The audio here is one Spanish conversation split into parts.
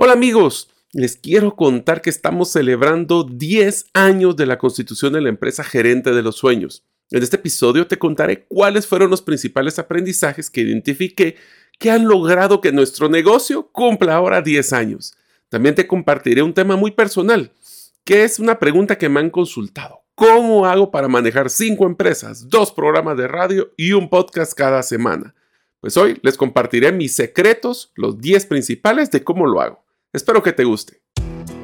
Hola amigos, les quiero contar que estamos celebrando 10 años de la constitución de la empresa gerente de los sueños. En este episodio te contaré cuáles fueron los principales aprendizajes que identifiqué que han logrado que nuestro negocio cumpla ahora 10 años. También te compartiré un tema muy personal, que es una pregunta que me han consultado. ¿Cómo hago para manejar 5 empresas, 2 programas de radio y un podcast cada semana? Pues hoy les compartiré mis secretos, los 10 principales de cómo lo hago. Espero que te guste.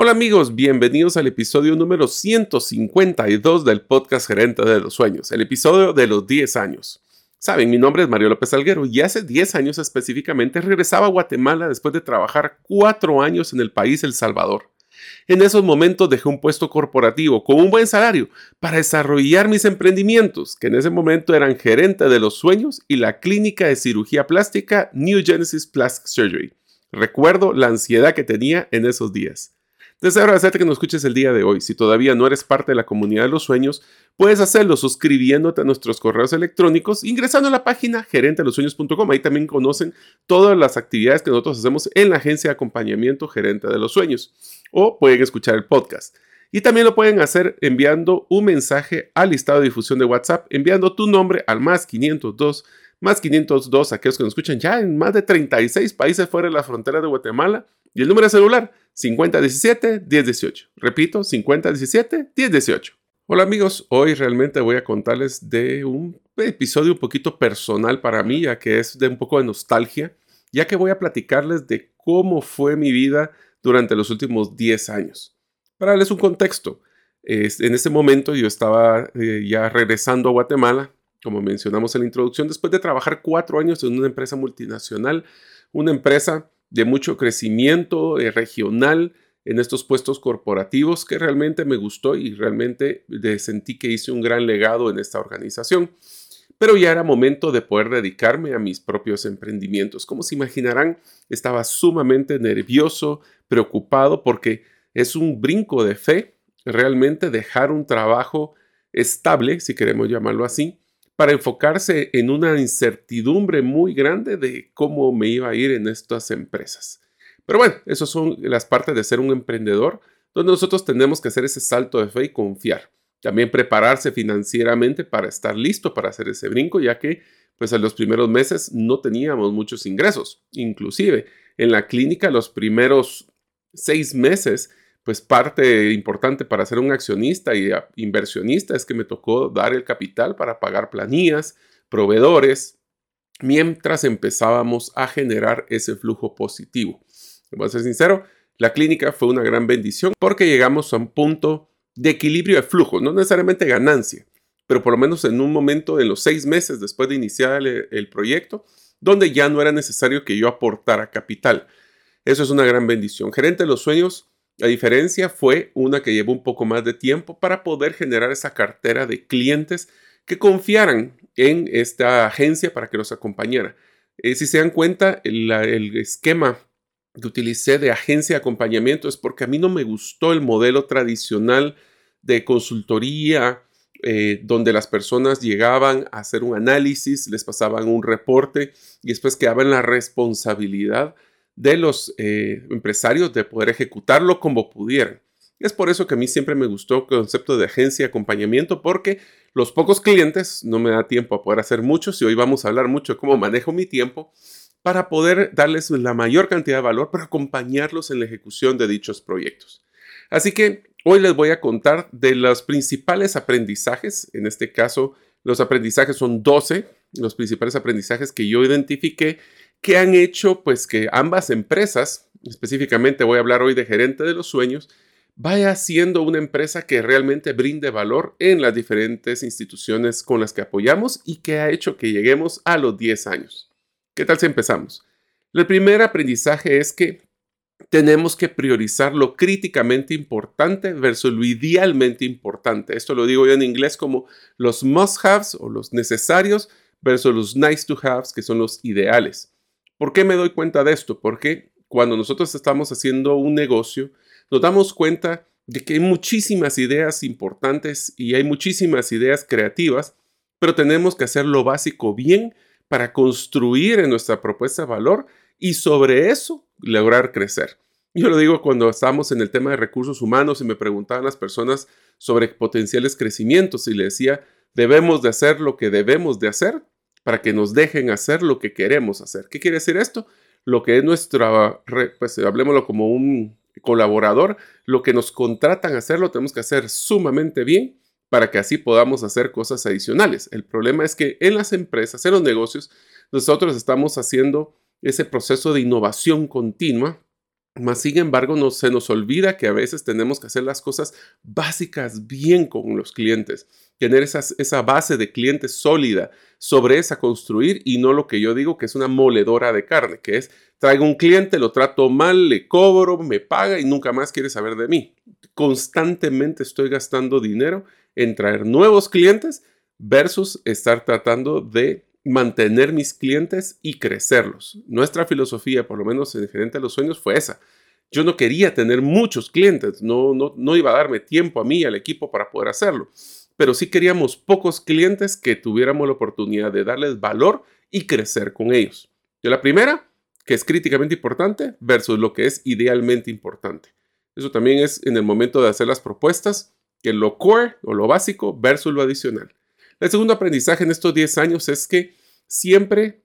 Hola amigos, bienvenidos al episodio número 152 del podcast Gerente de los Sueños, el episodio de los 10 años. Saben, mi nombre es Mario López Alguero y hace 10 años específicamente regresaba a Guatemala después de trabajar 4 años en el país El Salvador. En esos momentos dejé un puesto corporativo con un buen salario para desarrollar mis emprendimientos, que en ese momento eran gerente de los sueños y la clínica de cirugía plástica New Genesis Plastic Surgery. Recuerdo la ansiedad que tenía en esos días. Deseo agradecerte que nos escuches el día de hoy. Si todavía no eres parte de la comunidad de los sueños, puedes hacerlo suscribiéndote a nuestros correos electrónicos, ingresando a la página gerentelosueños.com. Ahí también conocen todas las actividades que nosotros hacemos en la agencia de acompañamiento Gerente de los Sueños. O pueden escuchar el podcast. Y también lo pueden hacer enviando un mensaje al listado de difusión de WhatsApp, enviando tu nombre al más 502 más 502 aquellos que nos escuchan ya en más de 36 países fuera de la frontera de Guatemala y el número de celular 5017-1018. Repito, 5017-1018. Hola amigos, hoy realmente voy a contarles de un episodio un poquito personal para mí, ya que es de un poco de nostalgia, ya que voy a platicarles de cómo fue mi vida durante los últimos 10 años. Para darles un contexto, en ese momento yo estaba eh, ya regresando a Guatemala, como mencionamos en la introducción, después de trabajar cuatro años en una empresa multinacional, una empresa de mucho crecimiento eh, regional en estos puestos corporativos que realmente me gustó y realmente sentí que hice un gran legado en esta organización. Pero ya era momento de poder dedicarme a mis propios emprendimientos. Como se imaginarán, estaba sumamente nervioso, preocupado, porque es un brinco de fe realmente dejar un trabajo estable, si queremos llamarlo así, para enfocarse en una incertidumbre muy grande de cómo me iba a ir en estas empresas. Pero bueno, esas son las partes de ser un emprendedor, donde nosotros tenemos que hacer ese salto de fe y confiar. También prepararse financieramente para estar listo para hacer ese brinco, ya que pues en los primeros meses no teníamos muchos ingresos. Inclusive en la clínica los primeros seis meses pues parte importante para ser un accionista y inversionista es que me tocó dar el capital para pagar planillas, proveedores, mientras empezábamos a generar ese flujo positivo. Voy a ser sincero, la clínica fue una gran bendición porque llegamos a un punto de equilibrio de flujo, no necesariamente ganancia, pero por lo menos en un momento, en los seis meses después de iniciar el, el proyecto, donde ya no era necesario que yo aportara capital. Eso es una gran bendición. Gerente de los sueños la diferencia fue una que llevó un poco más de tiempo para poder generar esa cartera de clientes que confiaran en esta agencia para que los acompañara. Eh, si se dan cuenta, el esquema que utilicé de agencia de acompañamiento es porque a mí no me gustó el modelo tradicional de consultoría eh, donde las personas llegaban a hacer un análisis, les pasaban un reporte y después quedaba en la responsabilidad de los eh, empresarios de poder ejecutarlo como pudieran. Es por eso que a mí siempre me gustó el concepto de agencia de acompañamiento, porque los pocos clientes no me da tiempo a poder hacer muchos y hoy vamos a hablar mucho de cómo manejo mi tiempo para poder darles la mayor cantidad de valor para acompañarlos en la ejecución de dichos proyectos. Así que hoy les voy a contar de los principales aprendizajes, en este caso los aprendizajes son 12, los principales aprendizajes que yo identifiqué que han hecho pues que ambas empresas, específicamente voy a hablar hoy de gerente de los sueños, vaya siendo una empresa que realmente brinde valor en las diferentes instituciones con las que apoyamos y que ha hecho que lleguemos a los 10 años. ¿Qué tal si empezamos? El primer aprendizaje es que tenemos que priorizar lo críticamente importante versus lo idealmente importante. Esto lo digo yo en inglés como los must-haves o los necesarios versus los nice-to-haves, que son los ideales. ¿Por qué me doy cuenta de esto? Porque cuando nosotros estamos haciendo un negocio, nos damos cuenta de que hay muchísimas ideas importantes y hay muchísimas ideas creativas, pero tenemos que hacer lo básico bien para construir en nuestra propuesta de valor y sobre eso lograr crecer. Yo lo digo cuando estamos en el tema de recursos humanos y me preguntaban las personas sobre potenciales crecimientos y le decía, debemos de hacer lo que debemos de hacer para que nos dejen hacer lo que queremos hacer. ¿Qué quiere decir esto? Lo que es nuestra, pues hablemoslo como un colaborador, lo que nos contratan a hacer lo tenemos que hacer sumamente bien para que así podamos hacer cosas adicionales. El problema es que en las empresas, en los negocios, nosotros estamos haciendo ese proceso de innovación continua, mas sin embargo no se nos olvida que a veces tenemos que hacer las cosas básicas bien con los clientes, tener esa base de clientes sólida, sobre esa construir y no lo que yo digo que es una moledora de carne, que es traigo un cliente, lo trato mal, le cobro, me paga y nunca más quiere saber de mí. Constantemente estoy gastando dinero en traer nuevos clientes versus estar tratando de mantener mis clientes y crecerlos. Nuestra filosofía, por lo menos en Gerente de los Sueños, fue esa. Yo no quería tener muchos clientes, no, no, no iba a darme tiempo a mí y al equipo para poder hacerlo, pero sí queríamos pocos clientes que tuviéramos la oportunidad de darles valor y crecer con ellos. Yo la primera, que es críticamente importante, versus lo que es idealmente importante. Eso también es en el momento de hacer las propuestas, que lo core o lo básico versus lo adicional. El segundo aprendizaje en estos 10 años es que siempre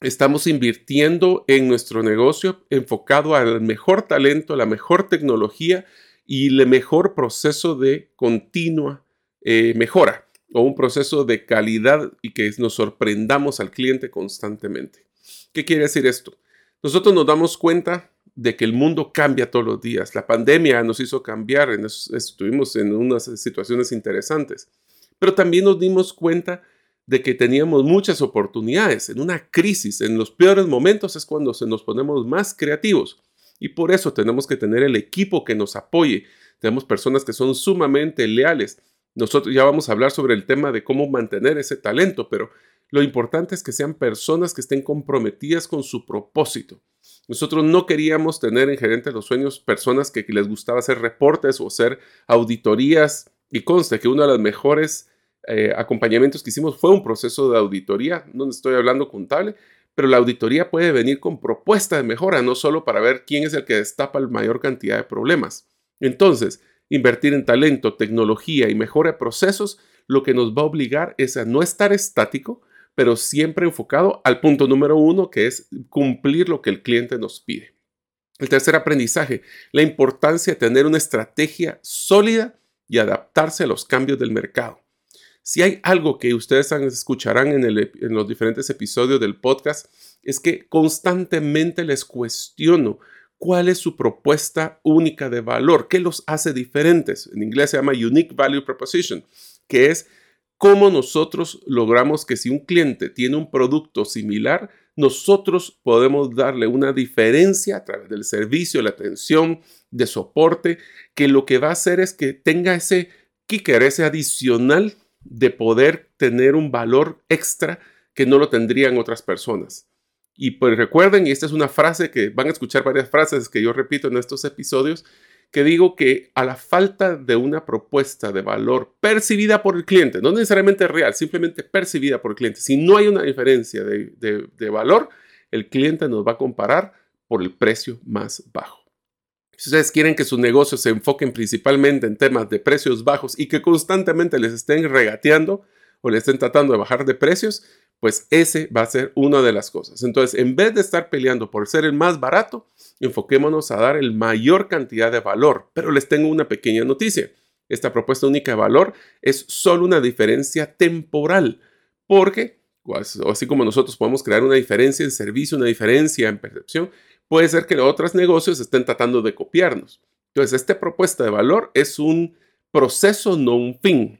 estamos invirtiendo en nuestro negocio enfocado al mejor talento, la mejor tecnología y el mejor proceso de continua eh, mejora o un proceso de calidad y que nos sorprendamos al cliente constantemente. ¿Qué quiere decir esto? Nosotros nos damos cuenta de que el mundo cambia todos los días. La pandemia nos hizo cambiar, estuvimos en unas situaciones interesantes, pero también nos dimos cuenta de que teníamos muchas oportunidades. En una crisis, en los peores momentos es cuando se nos ponemos más creativos. Y por eso tenemos que tener el equipo que nos apoye. Tenemos personas que son sumamente leales. Nosotros ya vamos a hablar sobre el tema de cómo mantener ese talento, pero lo importante es que sean personas que estén comprometidas con su propósito. Nosotros no queríamos tener en Gerente de los Sueños personas que, les gustaba hacer reportes o hacer auditorías. Y conste que uno de los mejores eh, acompañamientos que hicimos fue un proceso de auditoría. No estoy hablando contable, pero la auditoría puede venir con propuesta de mejora, no solo para ver quién es el que destapa la mayor cantidad de problemas. Entonces, invertir en talento, tecnología y mejora de procesos, lo que nos va a obligar es a no estar estático, pero siempre enfocado al punto número uno, que es cumplir lo que el cliente nos pide. El tercer aprendizaje, la importancia de tener una estrategia sólida y adaptarse a los cambios del mercado. Si hay algo que ustedes escucharán en, en los diferentes episodios del podcast, es que constantemente les cuestiono cuál es su propuesta única de valor, qué los hace diferentes. En inglés se llama Unique Value Proposition, que es cómo nosotros logramos que si un cliente tiene un producto similar, nosotros podemos darle una diferencia a través del servicio, la atención, de soporte, que lo que va a hacer es que tenga ese kicker, ese adicional de poder tener un valor extra que no lo tendrían otras personas. Y pues recuerden, y esta es una frase que van a escuchar varias frases que yo repito en estos episodios, que digo que a la falta de una propuesta de valor percibida por el cliente, no necesariamente real, simplemente percibida por el cliente, si no hay una diferencia de, valor, el cliente nos va a comparar por el precio más bajo. Si ustedes quieren que sus negocios se enfoquen principalmente en temas de precios bajos y que constantemente les estén regateando o les estén tratando de bajar de precios, pues ese va a ser una de las cosas. Entonces, en vez de estar peleando por ser el más barato, enfoquémonos a dar el mayor cantidad de valor. Pero les tengo una pequeña noticia. Esta propuesta única de valor es solo una diferencia temporal, porque, pues, así como nosotros podemos crear una diferencia en servicio, una diferencia en percepción, puede ser que otros negocios estén tratando de copiarnos. Entonces, esta propuesta de valor es un proceso, no un fin.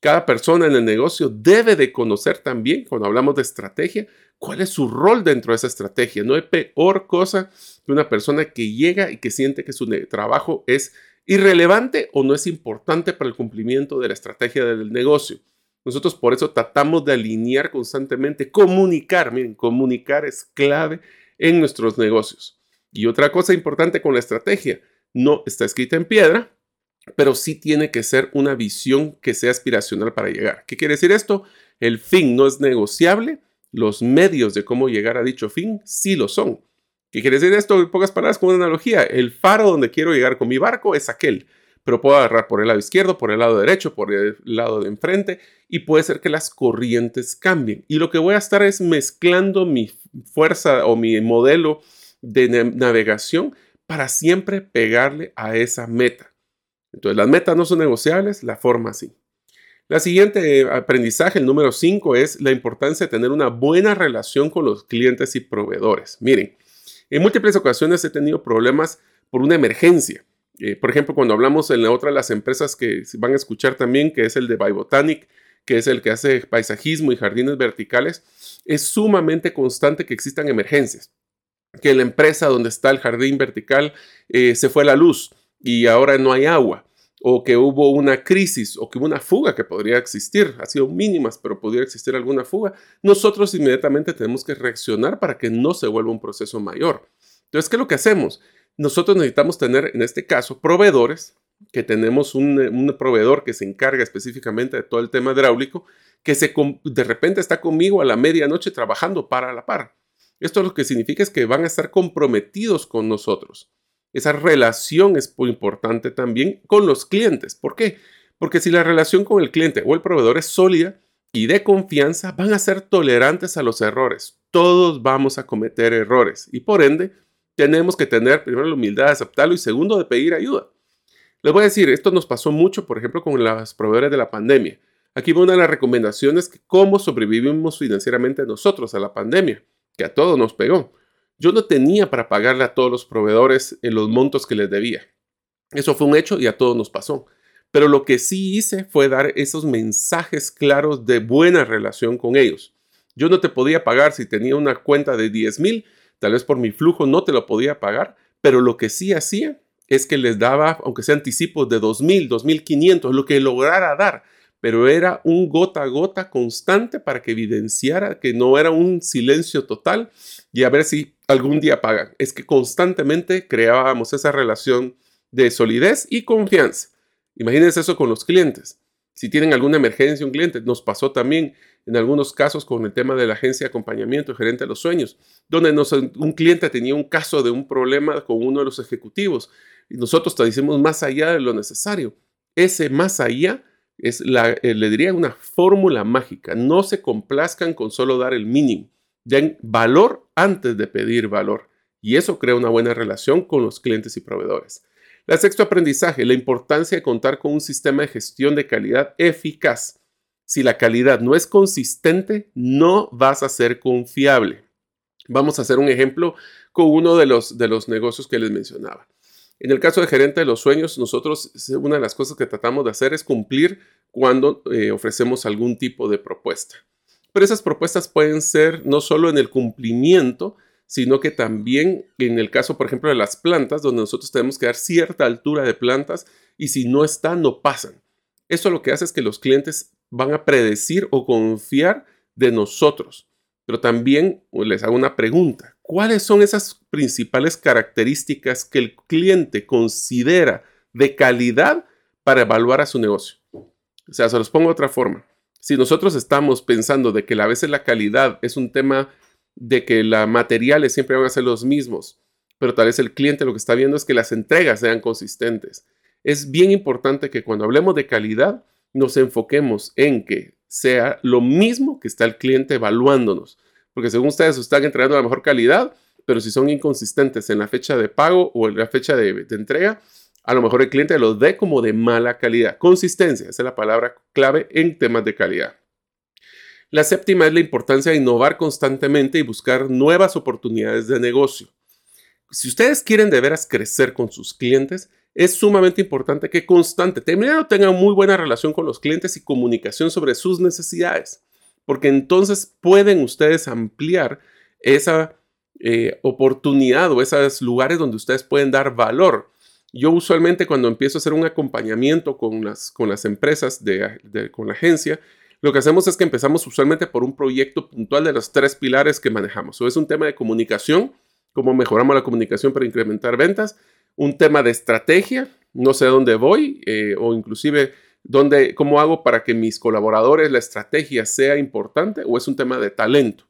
Cada persona en el negocio debe de conocer también, cuando hablamos de estrategia, cuál es su rol dentro de esa estrategia. No hay peor cosa que una persona que llega y que siente que su trabajo es irrelevante o no es importante para el cumplimiento de la estrategia del negocio. Nosotros por eso tratamos de alinear constantemente, comunicar, miren, comunicar es clave en nuestros negocios. Y otra cosa importante con la estrategia, no está escrita en piedra, pero sí tiene que ser una visión que sea aspiracional para llegar. ¿Qué quiere decir esto? El fin no es negociable, los medios de cómo llegar a dicho fin sí lo son. ¿Qué quiere decir esto? En pocas palabras, como una analogía, el faro donde quiero llegar con mi barco es aquel, pero puedo agarrar por el lado izquierdo, por el lado derecho, por el lado de enfrente y puede ser que las corrientes cambien. Y lo que voy a estar es mezclando mi fuerza o mi modelo de navegación para siempre pegarle a esa meta. Entonces, las metas no son negociables, la forma sí. La siguiente eh, aprendizaje, el número 5, es la importancia de tener una buena relación con los clientes y proveedores. Miren, en múltiples ocasiones he tenido problemas por una emergencia. Eh, por ejemplo, cuando hablamos en la otra de las empresas que van a escuchar también, que es el de Botanic, que es el que hace paisajismo y jardines verticales, es sumamente constante que existan emergencias. Que la empresa donde está el jardín vertical eh, se fue la luz y ahora no hay agua, o que hubo una crisis, o que hubo una fuga que podría existir, ha sido mínimas, pero podría existir alguna fuga, nosotros inmediatamente tenemos que reaccionar para que no se vuelva un proceso mayor. Entonces, ¿qué es lo que hacemos? Nosotros necesitamos tener, en este caso, proveedores, que tenemos un, proveedor que se encarga específicamente de todo el tema hidráulico, que se, de repente está conmigo a la medianoche trabajando para la par. Esto lo que significa es que van a estar comprometidos con nosotros. Esa relación es muy importante también con los clientes. ¿Por qué? Porque si la relación con el cliente o el proveedor es sólida y de confianza, van a ser tolerantes a los errores. Todos vamos a cometer errores y por ende tenemos que tener primero la humildad de aceptarlo y segundo de pedir ayuda. Les voy a decir, esto nos pasó mucho, por ejemplo, con los proveedores de la pandemia. Aquí va una de las recomendaciones que cómo sobrevivimos financieramente nosotros a la pandemia, que a todos nos pegó. Yo no tenía para pagarle a todos los proveedores en los montos que les debía. Eso fue un hecho y a todos nos pasó. Pero lo que sí hice fue dar esos mensajes claros de buena relación con ellos. Yo no te podía pagar si tenía una cuenta de 10 mil, tal vez por mi flujo no te lo podía pagar, pero lo que sí hacía es que les daba, aunque sea anticipos de 2 mil, 2.500, lo que lograra dar, pero era un gota a gota constante para que evidenciara que no era un silencio total y a ver si algún día pagan. Es que constantemente creábamos esa relación de solidez y confianza. Imagínense eso con los clientes. Si tienen alguna emergencia un cliente, nos pasó también en algunos casos con el tema de la agencia de acompañamiento, gerente de los sueños, donde un cliente tenía un caso de un problema con uno de los ejecutivos y nosotros te decimos más allá de lo necesario. Ese más allá es la, eh, le diría una fórmula mágica. No se complazcan con solo dar el mínimo. Den valor antes de pedir valor. Y eso crea una buena relación con los clientes y proveedores. La sexto aprendizaje, la importancia de contar con un sistema de gestión de calidad eficaz. Si la calidad no es consistente, no vas a ser confiable. Vamos a hacer un ejemplo con uno de los, de los negocios que les mencionaba. En el caso de gerente de los sueños, nosotros una de las cosas que tratamos de hacer es cumplir cuando eh, ofrecemos algún tipo de propuesta. Pero esas propuestas pueden ser no solo en el cumplimiento, sino que también en el caso, por ejemplo, de las plantas, donde nosotros tenemos que dar cierta altura de plantas y si no están, no pasan. Eso lo que hace es que los clientes van a predecir o confiar de nosotros. Pero también les hago una pregunta. cuáles son esas principales características que el cliente considera de calidad para evaluar a su negocio. O sea, se los pongo de otra forma. Si nosotros estamos pensando de que a veces la calidad es un tema de que los materiales siempre van a ser los mismos, pero tal vez el cliente lo que está viendo es que las entregas sean consistentes. Es bien importante que cuando hablemos de calidad nos enfoquemos en que sea lo mismo que está el cliente evaluándonos, porque según ustedes están entregando la mejor calidad, pero si son inconsistentes en la fecha de pago o en la fecha de, entrega, a lo mejor el cliente lo dé como de mala calidad. Consistencia, esa es la palabra clave en temas de calidad. La séptima es la importancia de innovar constantemente y buscar nuevas oportunidades de negocio. Si ustedes quieren de veras crecer con sus clientes, es sumamente importante que constante, primero tengan muy buena relación con los clientes y comunicación sobre sus necesidades, porque entonces pueden ustedes ampliar esa eh, oportunidad o esos lugares donde ustedes pueden dar valor. Yo usualmente cuando empiezo a hacer un acompañamiento con las, con las empresas, de, con la agencia, lo que hacemos es que empezamos usualmente por un proyecto puntual de los tres pilares que manejamos. O es un tema de comunicación, cómo mejoramos la comunicación para incrementar ventas, un tema de estrategia, no sé dónde voy, eh, o inclusive dónde, cómo hago para que mis colaboradores, la estrategia sea importante, o es un tema de talento.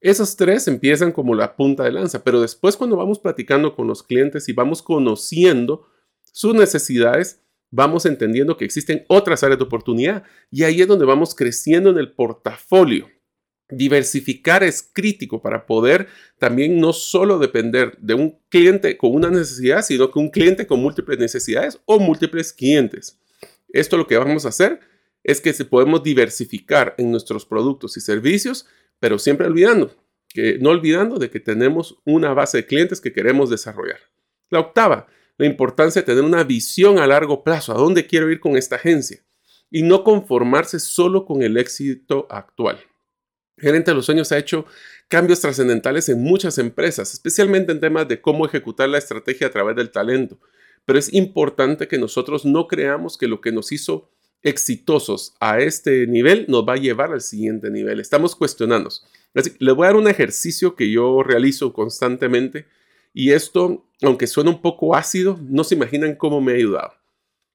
Esos tres empiezan como la punta de lanza, pero después cuando vamos platicando con los clientes y vamos conociendo sus necesidades, vamos entendiendo que existen otras áreas de oportunidad y ahí es donde vamos creciendo en el portafolio. Diversificar es crítico para poder también no solo depender de un cliente con una necesidad, sino que un cliente con múltiples necesidades o múltiples clientes. Esto lo que vamos a hacer es que podemos diversificar en nuestros productos y servicios, pero siempre olvidando que no olvidando de que tenemos una base de clientes que queremos desarrollar. La octava, la importancia de tener una visión a largo plazo, a dónde quiero ir con esta agencia y no conformarse solo con el éxito actual. Gerente de los Sueños ha hecho cambios trascendentales en muchas empresas, especialmente en temas de cómo ejecutar la estrategia a través del talento. Pero es importante que nosotros no creamos que lo que nos hizo exitosos a este nivel nos va a llevar al siguiente nivel. Estamos cuestionando. Así, les voy a dar un ejercicio que yo realizo constantemente y esto, aunque suena un poco ácido, no se imaginan cómo me ha ayudado.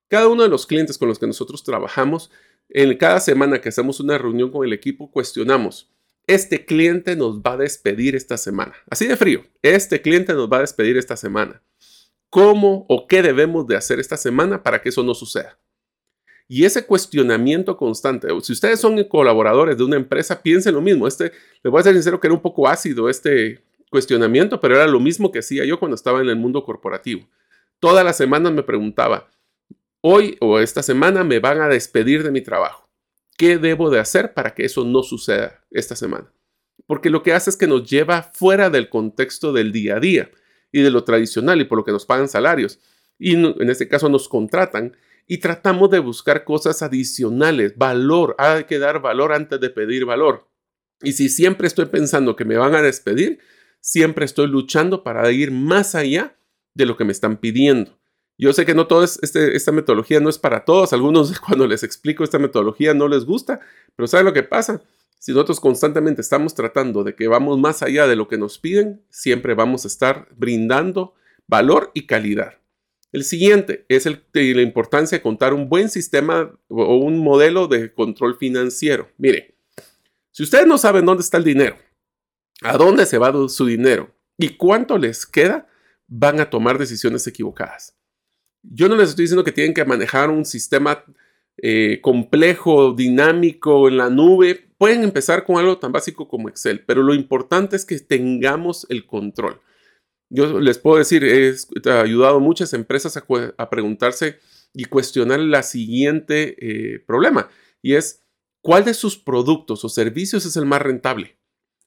Cada uno de los clientes con los que nosotros trabajamos, en cada semana que hacemos una reunión con el equipo, cuestionamos este cliente nos va a despedir esta semana. Así de frío, este cliente nos va a despedir esta semana. ¿Cómo o qué debemos de hacer esta semana para que eso no suceda? Y ese cuestionamiento constante, si ustedes son colaboradores de una empresa, piensen lo mismo. Este, les voy a ser sincero que era un poco ácido este cuestionamiento, pero era lo mismo que hacía yo cuando estaba en el mundo corporativo. Todas las semanas me preguntaba, hoy o esta semana me van a despedir de mi trabajo. ¿Qué debo de hacer para que eso no suceda esta semana? Porque lo que hace es que nos lleva fuera del contexto del día a día y de lo tradicional y por lo que nos pagan salarios. Y en este caso nos contratan y tratamos de buscar cosas adicionales, valor. Hay que dar valor antes de pedir valor. Y si siempre estoy pensando que me van a despedir, siempre estoy luchando para ir más allá de lo que me están pidiendo. Yo sé que no toda este, esta metodología no es para todos. Algunos cuando les explico esta metodología no les gusta, pero ¿saben lo que pasa? Si nosotros constantemente estamos tratando de que vamos más allá de lo que nos piden, siempre vamos a estar brindando valor y calidad. El siguiente es la importancia de contar un buen sistema o un modelo de control financiero. Mire, si ustedes no saben dónde está el dinero, a dónde se va su dinero y cuánto les queda, van a tomar decisiones equivocadas. Yo no les estoy diciendo que tienen que manejar un sistema eh, complejo, dinámico en la nube. Pueden empezar con algo tan básico como Excel, pero lo importante es que tengamos el control. Yo les puedo decir, he ayudado a muchas empresas a, preguntarse y cuestionar la siguiente eh, problema, y es, ¿cuál de sus productos o servicios es el más rentable?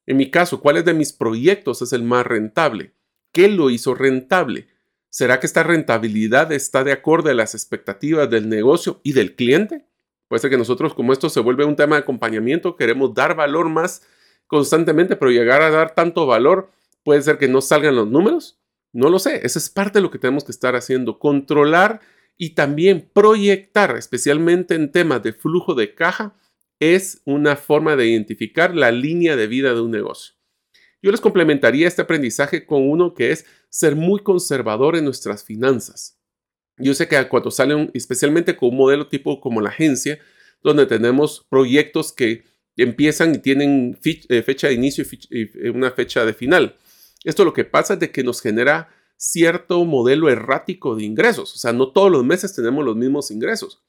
En mi caso, ¿cuál de mis proyectos es el más rentable? ¿Qué lo hizo rentable? ¿Será que esta rentabilidad está de acuerdo a las expectativas del negocio y del cliente? Puede ser que nosotros, como esto se vuelve un tema de acompañamiento, queremos dar valor más constantemente, pero llegar a dar tanto valor puede ser que no salgan los números. No lo sé, esa es parte de lo que tenemos que estar haciendo, controlar y también proyectar, especialmente en temas de flujo de caja, es una forma de identificar la línea de vida de un negocio. Yo les complementaría este aprendizaje con uno que es ser muy conservador en nuestras finanzas. Yo sé que cuando salen, especialmente con un modelo tipo como la agencia, donde tenemos proyectos que empiezan y tienen eh, fecha de inicio y eh, una fecha de final. Esto lo que pasa es de que nos genera cierto modelo errático de ingresos. O sea, no todos los meses tenemos los mismos ingresos.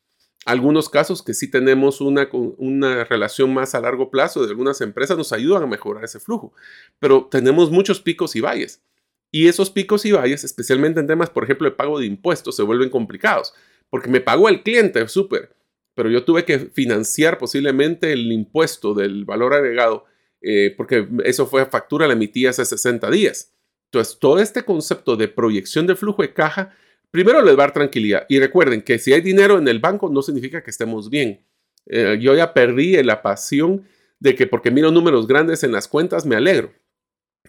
Algunos casos que sí tenemos una, una relación más a largo plazo de algunas empresas nos ayudan a mejorar ese flujo, pero tenemos muchos picos y valles. Y esos picos y valles, especialmente en temas, por ejemplo, de pago de impuestos, se vuelven complicados, porque me pagó el cliente, súper, pero yo tuve que financiar posiblemente el impuesto del valor agregado, eh, porque eso fue factura, la emití hace 60 días. Entonces, todo este concepto de proyección de flujo de caja Primero les va a dar tranquilidad. Y recuerden que si hay dinero en el banco no significa que estemos bien. Eh, yo ya perdí la pasión de que porque miro números grandes en las cuentas me alegro.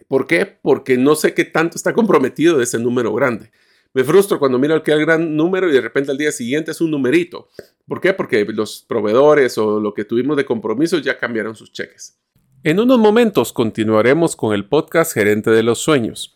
¿Por qué? Porque no sé qué tanto está comprometido ese número grande. Me frustro cuando miro aquel gran número y de repente al día siguiente es un numerito. ¿Por qué? Porque los proveedores o lo que tuvimos de compromisos ya cambiaron sus cheques. En unos momentos continuaremos con el podcast Gerente de los Sueños.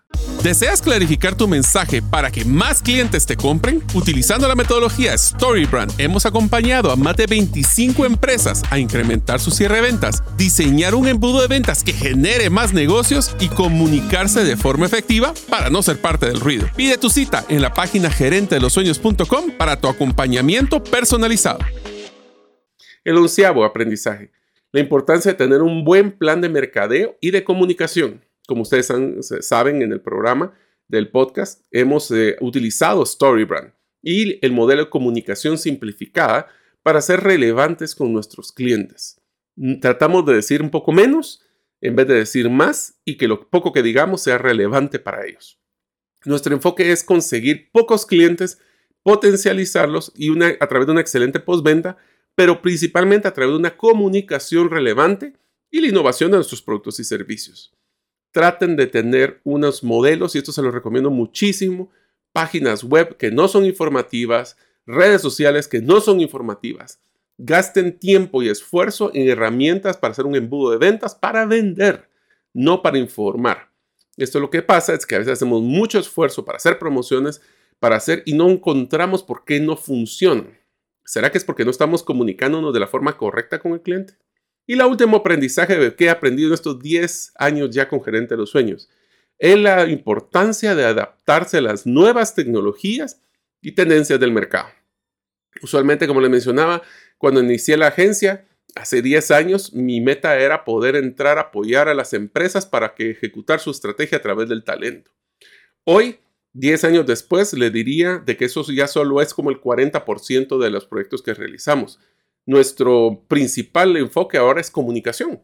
¿Deseas clarificar tu mensaje para que más clientes te compren? Utilizando la metodología StoryBrand, hemos acompañado a más de 25 empresas a incrementar su cierre de ventas, diseñar un embudo de ventas que genere más negocios y comunicarse de forma efectiva para no ser parte del ruido. Pide tu cita en la página gerentedelosueños.com para tu acompañamiento personalizado. El onceavo aprendizaje. La importancia de tener un buen plan de mercadeo y de comunicación como ustedes saben en el programa del podcast, hemos eh, utilizado StoryBrand y el modelo de comunicación simplificada para ser relevantes con nuestros clientes. Mm, tratamos de decir un poco menos en vez de decir más y que lo poco que digamos sea relevante para ellos. Nuestro enfoque es conseguir pocos clientes, potencializarlos y a través de una excelente postventa, pero principalmente a través de una comunicación relevante y la innovación de nuestros productos y servicios traten de tener unos modelos, y esto se los recomiendo muchísimo, páginas web que no son informativas, redes sociales que no son informativas. Gasten tiempo y esfuerzo en herramientas para hacer un embudo de ventas para vender, no para informar. Esto lo que pasa es que a veces hacemos mucho esfuerzo para hacer promociones, para hacer y no encontramos por qué no funcionan. ¿Será que es porque no estamos comunicándonos de la forma correcta con el cliente? Y el último aprendizaje que he aprendido en estos 10 años ya con Gerente de los Sueños es la importancia de adaptarse a las nuevas tecnologías y tendencias del mercado. Usualmente, como les mencionaba, cuando inicié la agencia, hace 10 años, mi meta era poder entrar a apoyar a las empresas para que ejecutar su estrategia a través del talento. Hoy, 10 años después, le diría de que eso ya solo es como el 40% de los proyectos que realizamos nuestro principal enfoque ahora es comunicación.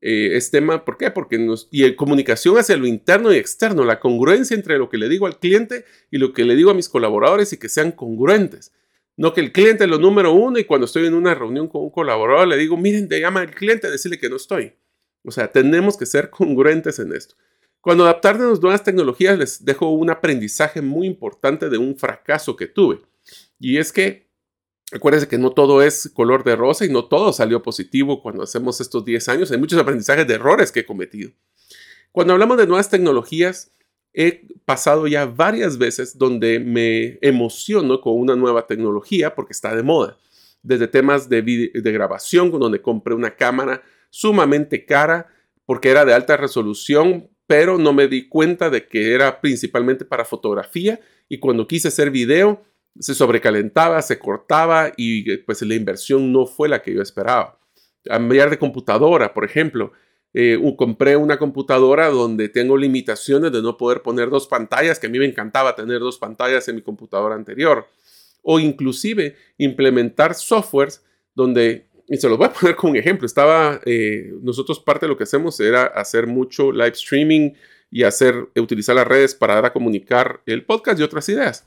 Eh, es tema, ¿por qué? Porque nos, y comunicación hacia lo interno y externo, la congruencia entre lo que le digo al cliente y lo que le digo a mis colaboradores y que sean congruentes. No que el cliente es lo número uno y cuando estoy en una reunión con un colaborador le digo, miren, te llama el cliente a decirle que no estoy. O sea, tenemos que ser congruentes en esto. Cuando adaptarnos a nuevas tecnologías les dejo un aprendizaje muy importante de un fracaso que tuve. Y es que Acuérdense que no todo es color de rosa y no todo salió positivo cuando hacemos estos 10 años. Hay muchos aprendizajes de errores que he cometido. Cuando hablamos de nuevas tecnologías, he pasado ya varias veces donde me emociono con una nueva tecnología porque está de moda. Desde temas de, de grabación, donde compré una cámara sumamente cara porque era de alta resolución, pero no me di cuenta de que era principalmente para fotografía y cuando quise hacer video se sobrecalentaba, se cortaba y pues la inversión no fue la que yo esperaba. Cambiar de computadora, por ejemplo, eh, compré una computadora donde tengo limitaciones de no poder poner dos pantallas, que a mí me encantaba tener dos pantallas en mi computadora anterior. O inclusive implementar softwares donde, y se los voy a poner como un ejemplo, estaba, eh, nosotros parte de lo que hacemos era hacer mucho live streaming y hacer, utilizar las redes para dar a comunicar el podcast y otras ideas.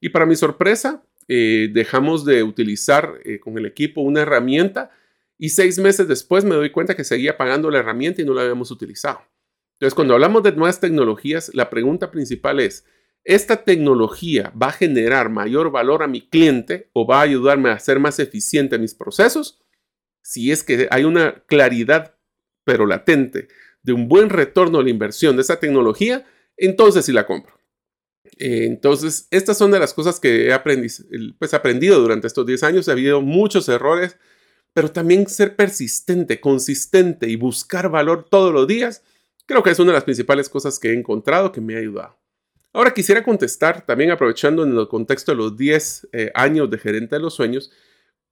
Y para mi sorpresa, eh, dejamos de utilizar eh, con el equipo una herramienta y seis meses después me doy cuenta que seguía pagando la herramienta y no la habíamos utilizado. Entonces, cuando hablamos de nuevas tecnologías, la pregunta principal es, esta tecnología va a generar mayor valor a mi cliente o va a ayudarme a ser más eficiente en mis procesos, si es que hay una claridad, pero latente, de un buen retorno a la inversión de esa tecnología, entonces sí la compro. Eh, entonces, estas son de las cosas que he pues, aprendido durante estos 10 años. Ha habido muchos errores, pero también ser persistente, consistente y buscar valor todos los días, creo que es una de las principales cosas que he encontrado que me ha ayudado. Ahora quisiera contestar, también aprovechando en el contexto de los 10 eh, años de gerente de los sueños,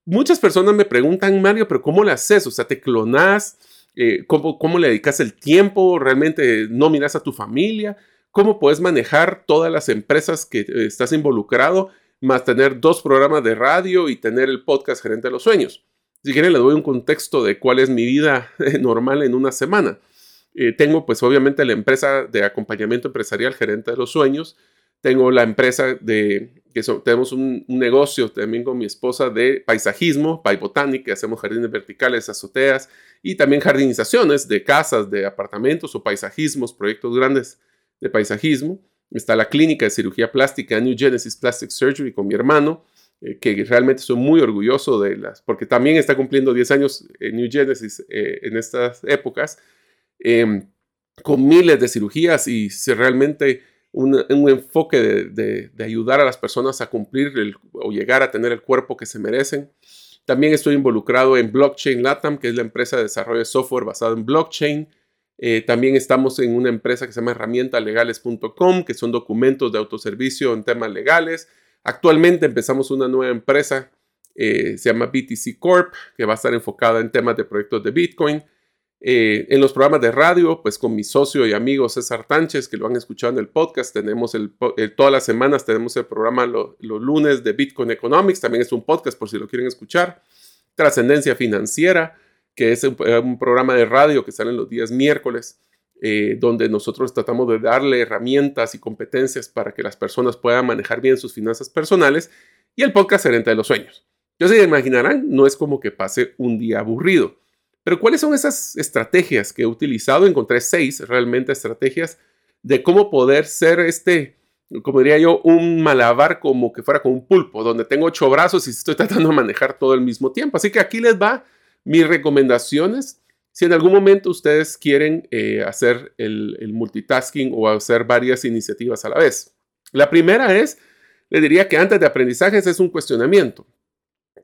muchas personas me preguntan, Mario, pero ¿cómo lo haces? O sea, ¿te clonás? Eh, ¿cómo, ¿Cómo le dedicas el tiempo? ¿Realmente no miras a tu familia? ¿Cómo puedes manejar todas las empresas que eh, estás involucrado, más tener dos programas de radio y tener el podcast Gerente de los Sueños? Si quieren, le doy un contexto de cuál es mi vida normal en una semana. Eh, tengo pues obviamente la empresa de acompañamiento empresarial Gerente de los Sueños. Tengo la empresa de, que tenemos un, negocio también con mi esposa de paisajismo, que hacemos jardines verticales, azoteas y también jardinizaciones de casas, de apartamentos o paisajismos, proyectos grandes de paisajismo. Está la clínica de cirugía plástica New Genesis Plastic Surgery con mi hermano, eh, que realmente soy muy orgulloso de las, porque también está cumpliendo 10 años en New Genesis eh, en estas épocas Em, con miles de cirugías y realmente un, enfoque de, ayudar a las personas a cumplir o llegar a tener el cuerpo que se merecen. También estoy involucrado en Blockchain Latam, que es la empresa de desarrollo de software basado en blockchain. Eh, también estamos en una empresa que se llama herramientalegales.com, que son documentos de autoservicio en temas legales. Actualmente empezamos una nueva empresa, eh, se llama BTC Corp, que va a estar enfocada en temas de proyectos de Bitcoin. Eh, en los programas de radio, pues con mi socio y amigo César Tánchez, que lo han escuchado en el podcast, tenemos el, todas las semanas tenemos el programa los lunes de Bitcoin Economics, también es un podcast por si lo quieren escuchar. Trascendencia Financiera, que es un, programa de radio que sale los días miércoles, eh, donde nosotros tratamos de darle herramientas y competencias para que las personas puedan manejar bien sus finanzas personales. Y el podcast Gerente de los Sueños. Yo se imaginarán, no es como que pase un día aburrido pero ¿cuáles son esas estrategias que he utilizado? Encontré seis realmente estrategias de cómo poder ser este, como diría yo, un malabar como que fuera con un pulpo, donde tengo ocho brazos y estoy tratando de manejar todo al mismo tiempo. Así que aquí les va mis recomendaciones. Si en algún momento ustedes quieren eh, hacer el, multitasking o hacer varias iniciativas a la vez. La primera es, le diría que antes de aprendizajes es un cuestionamiento.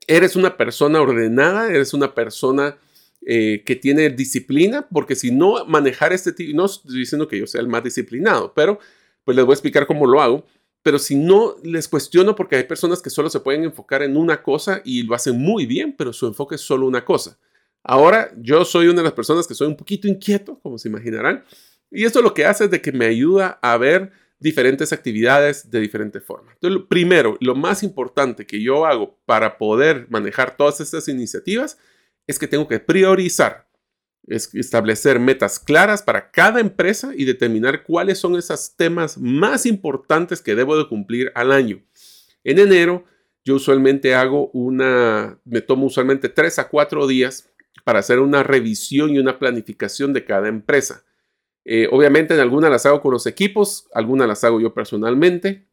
¿Eres una persona ordenada? ¿Eres una persona eh, que tiene disciplina, porque si no manejar este tipo, no estoy diciendo que yo sea el más disciplinado, pero pues les voy a explicar cómo lo hago. Pero si no les cuestiono, porque hay personas que solo se pueden enfocar en una cosa y lo hacen muy bien, pero su enfoque es solo una cosa. Ahora, yo soy una de las personas que soy un poquito inquieto, como se imaginarán, y esto lo que hace es de que me ayuda a ver diferentes actividades de diferente forma. Entonces, primero, lo más importante que yo hago para poder manejar todas estas iniciativas es que tengo que priorizar, es establecer metas claras para cada empresa y determinar cuáles son esos temas más importantes que debo de cumplir al año. En enero, yo usualmente hago una, me tomo usualmente tres a cuatro días para hacer una revisión y una planificación de cada empresa. Eh, obviamente en algunas las hago con los equipos, algunas las hago yo personalmente,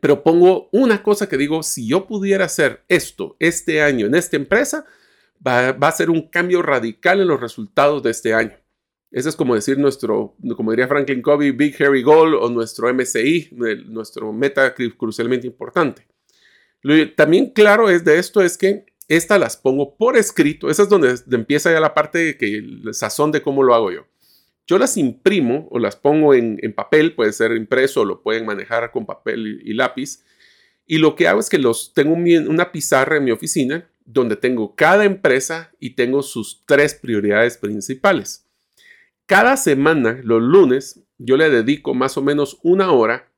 pero pongo una cosa que digo, si yo pudiera hacer esto este año en esta empresa, va, a ser un cambio radical en los resultados de este año. Ese es como decir nuestro, como diría Franklin Covey, Big Hairy Goal o nuestro MCI, nuestro meta crucialmente importante. Lo también claro es de esto es que estas las pongo por escrito. Esa es donde empieza ya la parte que el sazón de cómo lo hago yo. Yo las imprimo o las pongo en, papel, puede ser impreso, o lo pueden manejar con papel y, lápiz. Y lo que hago es que los tengo una pizarra en mi oficina donde tengo cada empresa y tengo sus tres prioridades principales. Cada semana, los lunes, yo le dedico más o menos una hora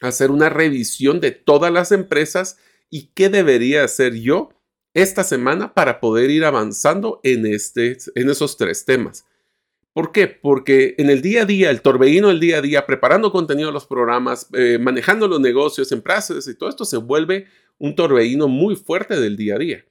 a hacer una revisión de todas las empresas y qué debería hacer yo esta semana para poder ir avanzando en, este, en esos tres temas. ¿Por qué? Porque en el día a día, el torbellino del día a día, preparando contenido de los programas, eh, manejando los negocios, empresas y todo esto se vuelve un torbellino muy fuerte del día a día.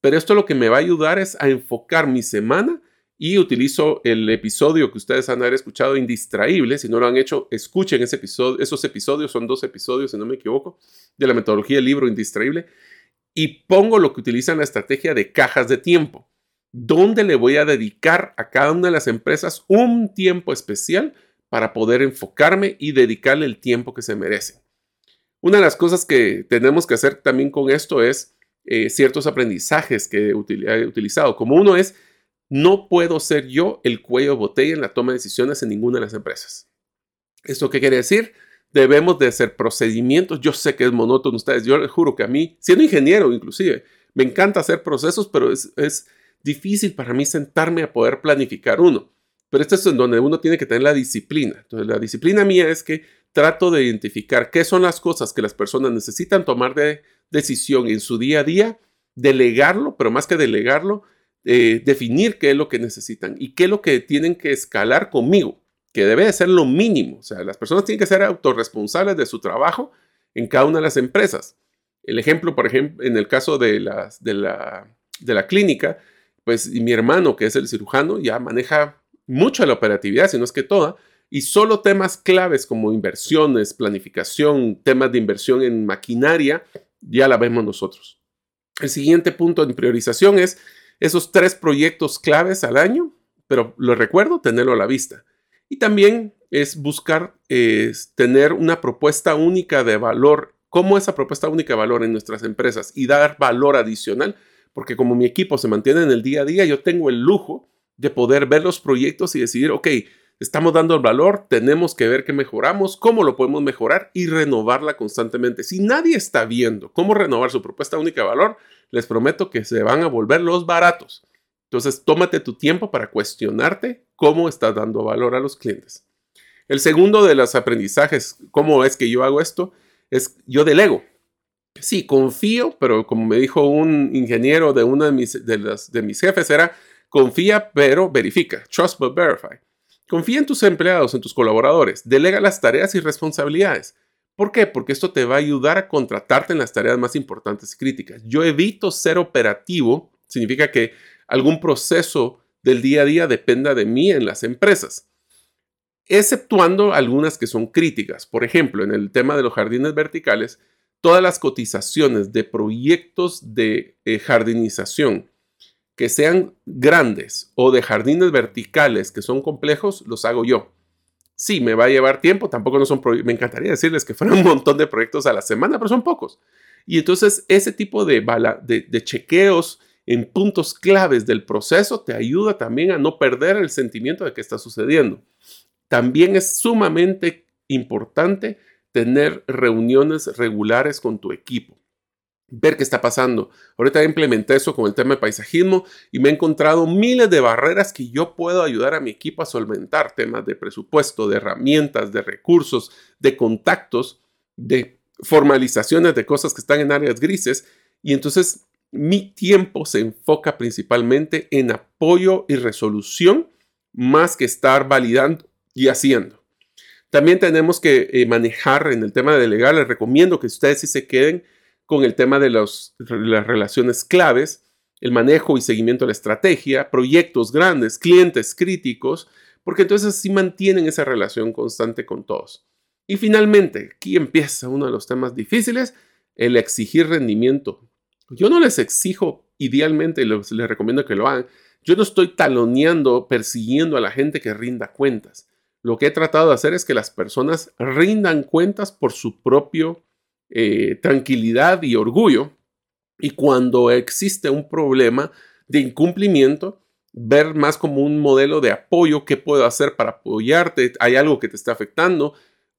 Pero esto lo que me va a ayudar es a enfocar mi semana y utilizo el episodio que ustedes han haber escuchado, Indistraíble. Si no lo han hecho, escuchen ese episodio. Esos episodios son dos episodios, si no me equivoco, de la metodología del libro Indistraíble. Y pongo lo que utilizan la estrategia de cajas de tiempo, donde le voy a dedicar a cada una de las empresas un tiempo especial para poder enfocarme y dedicarle el tiempo que se merecen. Una de las cosas que tenemos que hacer también con esto es eh, ciertos aprendizajes que he utilizado. Como uno es no puedo ser yo el cuello botella en la toma de decisiones en ninguna de las empresas. ¿Esto qué quiere decir? Debemos de hacer procedimientos. Yo sé que es monótono ustedes. Yo les juro que a mí, siendo ingeniero inclusive, me encanta hacer procesos, pero es, es difícil para mí sentarme a poder planificar uno. Pero esto es en donde uno tiene que tener la disciplina. Entonces, la disciplina mía es que trato de identificar qué son las cosas que las personas necesitan tomar de decisión en su día a día, delegarlo, pero más que delegarlo, eh, definir qué es lo que necesitan y qué es lo que tienen que escalar conmigo, que debe de ser lo mínimo. O sea, las personas tienen que ser autorresponsables de su trabajo en cada una de las empresas. El ejemplo, por ejemplo, en el caso de, las, de, la, de la clínica, pues mi hermano, que es el cirujano, ya maneja mucho la operatividad, si no es que toda, y solo temas claves como inversiones, planificación, temas de inversión en maquinaria, ya la vemos nosotros. El siguiente punto en priorización es esos tres proyectos claves al año, pero lo recuerdo, tenerlo a la vista. Y también es buscar tener una propuesta única de valor, como esa propuesta única de valor en nuestras empresas y dar valor adicional, porque como mi equipo se mantiene en el día a día, yo tengo el lujo de poder ver los proyectos y decidir, ok, estamos dando el valor, tenemos que ver qué mejoramos, cómo lo podemos mejorar y renovarla constantemente. Si nadie está viendo cómo renovar su propuesta única de valor, les prometo que se van a volver los baratos. Entonces, tómate tu tiempo para cuestionarte cómo estás dando valor a los clientes. El segundo de los aprendizajes, cómo es que yo hago esto, es yo delego. Sí, confío, pero como me dijo un ingeniero de uno de mis, de mis jefes, era confía, pero verifica. Trust but verify. Confía en tus empleados, en tus colaboradores. Delega las tareas y responsabilidades. ¿Por qué? Porque esto te va a ayudar a contratarte en las tareas más importantes y críticas. Yo evito ser operativo, significa que algún proceso del día a día dependa de mí en las empresas, exceptuando algunas que son críticas. Por ejemplo, en el tema de los jardines verticales, todas las cotizaciones de proyectos de eh, jardinización que sean grandes o de jardines verticales que son complejos, los hago yo. Sí, me va a llevar tiempo, tampoco no son me encantaría decirles que fueran un montón de proyectos a la semana, pero son pocos. Y entonces ese tipo de, de, de chequeos en puntos claves del proceso te ayuda también a no perder el sentimiento de que está sucediendo. También es sumamente importante tener reuniones regulares con tu equipo ver qué está pasando. Ahorita implementé eso con el tema de paisajismo y me he encontrado miles de barreras que yo puedo ayudar a mi equipo a solventar, temas de presupuesto, de herramientas, de recursos, de contactos, de formalizaciones de cosas que están en áreas grises. Y entonces mi tiempo se enfoca principalmente en apoyo y resolución más que estar validando y haciendo. También tenemos que eh, manejar en el tema de delegar. Les recomiendo que ustedes sí se queden con el tema de las relaciones claves, el manejo y seguimiento de la estrategia, proyectos grandes, clientes críticos, porque entonces sí mantienen esa relación constante con todos. Y finalmente, aquí empieza uno de los temas difíciles, el exigir rendimiento. Yo no les exijo idealmente, les, les recomiendo que lo hagan. Yo no estoy taloneando, persiguiendo a la gente que rinda cuentas. Lo que he tratado de hacer es que las personas rindan cuentas por su propio eh, tranquilidad y orgullo. Y cuando existe un problema de incumplimiento, ver más como un modelo de apoyo, qué puedo hacer para apoyarte, hay algo que te está afectando.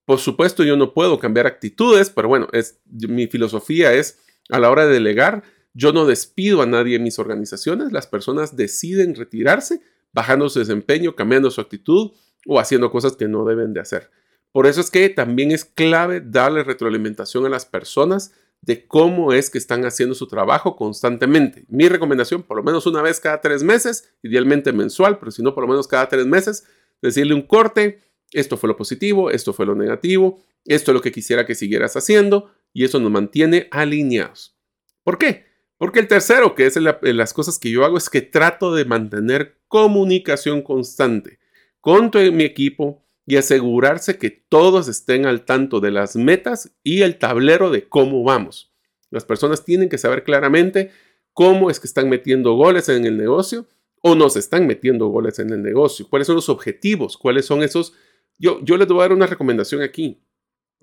Por supuesto, yo no puedo cambiar actitudes, pero bueno, es, mi filosofía es a la hora de delegar, yo no despido a nadie en mis organizaciones, las personas deciden retirarse, bajando su desempeño, cambiando su actitud o haciendo cosas que no deben de hacer. Por eso es que también es clave darle retroalimentación a las personas de cómo es que están haciendo su trabajo constantemente. Mi recomendación, por lo menos una vez cada tres meses, idealmente mensual, pero si no, por lo menos cada tres meses, decirle un corte, esto fue lo positivo, esto fue lo negativo, esto es lo que quisiera que siguieras haciendo, y eso nos mantiene alineados. ¿Por qué? Porque el tercero, que es las cosas que yo hago, es que trato de mantener comunicación constante con mi equipo y asegurarse que todos estén al tanto de las metas y el tablero de cómo vamos. Las personas tienen que saber claramente cómo es que están metiendo goles en el negocio o no se están metiendo goles en el negocio, cuáles son los objetivos, cuáles son esos... Yo, yo les voy a dar una recomendación aquí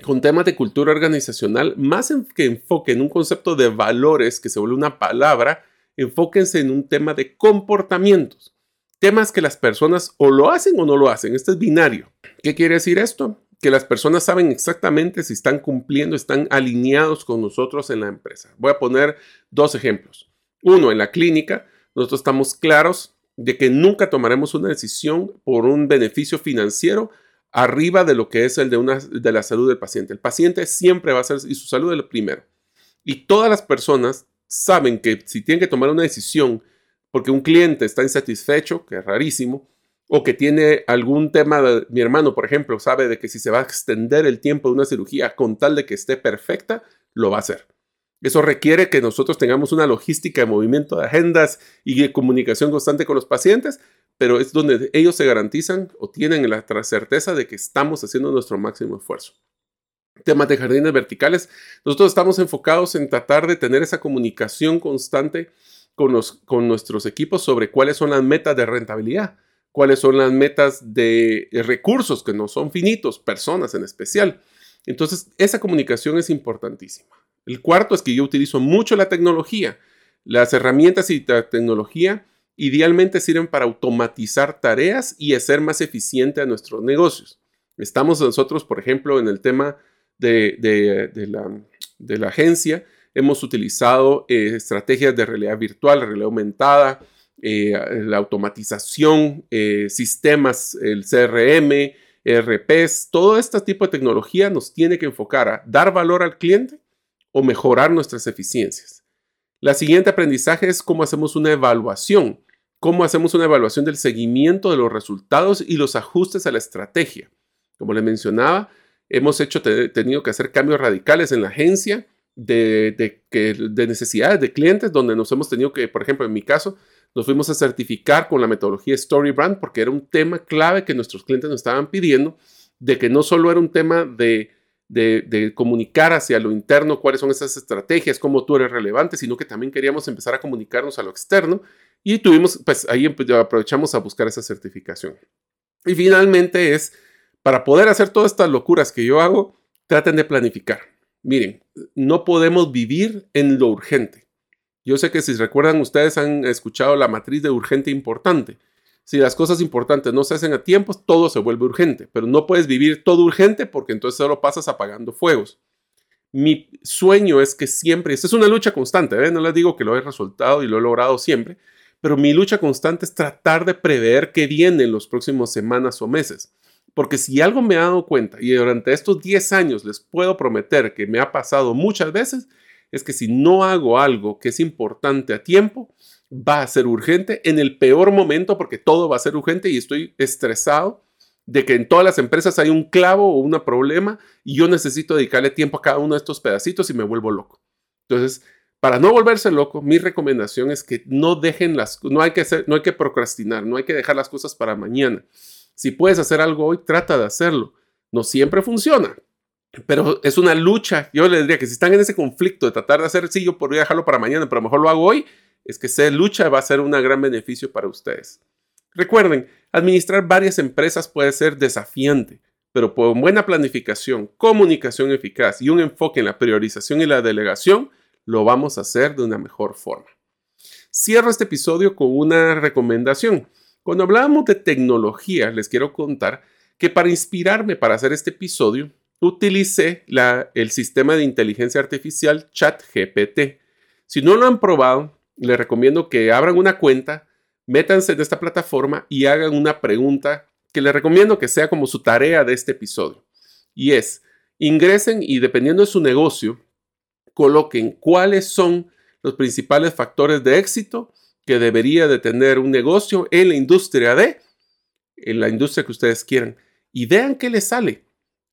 con temas de cultura organizacional, más que enfoque en un concepto de valores que se vuelve una palabra, enfóquense en un tema de comportamientos. Temas que las personas o lo hacen o no lo hacen. Este es binario. ¿Qué quiere decir esto? Que las personas saben exactamente si están cumpliendo, están alineados con nosotros en la empresa. Voy a poner dos ejemplos. Uno, en la clínica, nosotros estamos claros de que nunca tomaremos una decisión por un beneficio financiero arriba de lo que es el de, una, de la salud del paciente. El paciente siempre va a ser, y su salud es lo primero. Y todas las personas saben que si tienen que tomar una decisión porque un cliente está insatisfecho, que es rarísimo, o que tiene algún tema, mi hermano, por ejemplo, sabe de que si se va a extender el tiempo de una cirugía con tal de que esté perfecta, lo va a hacer. Eso requiere que nosotros tengamos una logística de movimiento de agendas y de comunicación constante con los pacientes, pero es donde ellos se garantizan o tienen la certeza de que estamos haciendo nuestro máximo esfuerzo. Temas de jardines verticales, nosotros estamos enfocados en tratar de tener esa comunicación constante con, con nuestros equipos sobre cuáles son las metas de rentabilidad, cuáles son las metas de recursos que no son finitos, personas en especial. Entonces, esa comunicación es importantísima. El cuarto es que yo utilizo mucho la tecnología. Las herramientas y la tecnología idealmente sirven para automatizar tareas y hacer más eficiente a nuestros negocios. Estamos nosotros, por ejemplo, en el tema de, la, agencia, hemos utilizado eh, estrategias de realidad virtual, realidad aumentada, eh, la automatización, eh, sistemas, el CRM, RPs, todo este tipo de tecnología nos tiene que enfocar a dar valor al cliente o mejorar nuestras eficiencias. La siguiente aprendizaje es cómo hacemos una evaluación cómo hacemos una evaluación del seguimiento de los resultados y los ajustes a la estrategia. Como le mencionaba, hemos hecho, tenido que hacer cambios radicales en la agencia de, de, necesidades de clientes, donde nos hemos tenido que, por ejemplo, en mi caso, nos fuimos a certificar con la metodología StoryBrand porque era un tema clave que nuestros clientes nos estaban pidiendo, de que no solo era un tema de, de, comunicar hacia lo interno cuáles son esas estrategias, cómo tú eres relevante, sino que también queríamos empezar a comunicarnos a lo externo y tuvimos, pues ahí aprovechamos a buscar esa certificación. Y finalmente es, para poder hacer todas estas locuras que yo hago, traten de planificar. Miren, no podemos vivir en lo urgente. Yo sé que si recuerdan, ustedes han escuchado la matriz de urgente importante. Si las cosas importantes no se hacen a tiempo, todo se vuelve urgente, pero no puedes vivir todo urgente porque entonces solo pasas apagando fuegos. Mi sueño es que siempre, esta es una lucha constante, ¿eh? no les digo que lo he resultado y lo he logrado siempre, pero mi lucha constante es tratar de prever qué viene en los próximos semanas o meses. Porque si algo me he dado cuenta y durante estos 10 años les puedo prometer que me ha pasado muchas veces, es que si no hago algo que es importante a tiempo, va a ser urgente en el peor momento porque todo va a ser urgente y estoy estresado de que en todas las empresas hay un clavo o un problema y yo necesito dedicarle tiempo a cada uno de estos pedacitos y me vuelvo loco. Entonces, para no volverse loco, mi recomendación es que no dejen las, no hay que hacer, no hay que procrastinar, no hay que dejar las cosas para mañana. Si puedes hacer algo hoy, trata de hacerlo. No siempre funciona, pero es una lucha. Yo les diría que si están en ese conflicto de tratar de hacer, sí, yo podría dejarlo para mañana, pero a lo mejor lo hago hoy, es que esa lucha va a ser un gran beneficio para ustedes. Recuerden, administrar varias empresas puede ser desafiante, pero con buena planificación, comunicación eficaz y un enfoque en la priorización y la delegación, lo vamos a hacer de una mejor forma. Cierro este episodio con una recomendación. Cuando hablábamos de tecnología, les quiero contar que para inspirarme para hacer este episodio, utilicé el sistema de inteligencia artificial ChatGPT. Si no lo han probado, les recomiendo que abran una cuenta, métanse en esta plataforma y hagan una pregunta que les recomiendo que sea como su tarea de este episodio. Y es, ingresen y dependiendo de su negocio, coloquen cuáles son los principales factores de éxito que debería de tener un negocio en la industria de, en la industria que ustedes quieran, y vean qué les sale.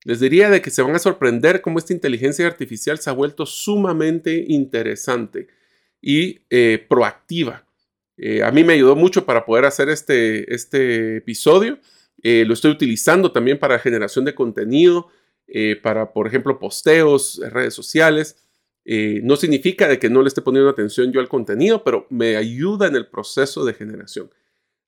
Les diría de que se van a sorprender cómo esta inteligencia artificial se ha vuelto sumamente interesante. y eh, proactiva. Eh, a mí me ayudó mucho para poder hacer este, este episodio. lo estoy utilizando también para generación de contenido, para, por ejemplo, posteos, redes sociales. No significa de que no le esté poniendo atención yo al contenido, pero me ayuda en el proceso de generación.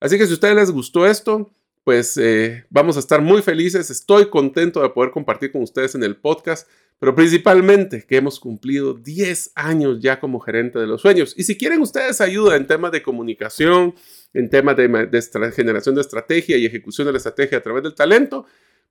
Así que si a ustedes les gustó esto, pues eh, vamos a estar muy felices. Estoy contento de poder compartir con ustedes en el podcast, pero principalmente que hemos cumplido 10 años ya como gerente de los sueños. Y si quieren ustedes ayuda en temas de comunicación, en temas de, generación de estrategia y ejecución de la estrategia a través del talento,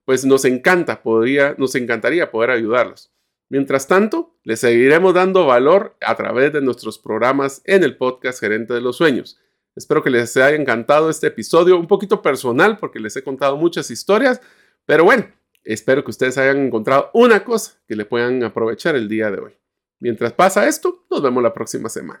pues nos encanta, podría, nos encantaría poder ayudarlos. Mientras tanto, les seguiremos dando valor a través de nuestros programas en el podcast Gerente de los Sueños. Espero que les haya encantado este episodio, un poquito personal porque les he contado muchas historias, pero bueno, espero que ustedes hayan encontrado una cosa que le puedan aprovechar el día de hoy. Mientras pasa esto, nos vemos la próxima semana.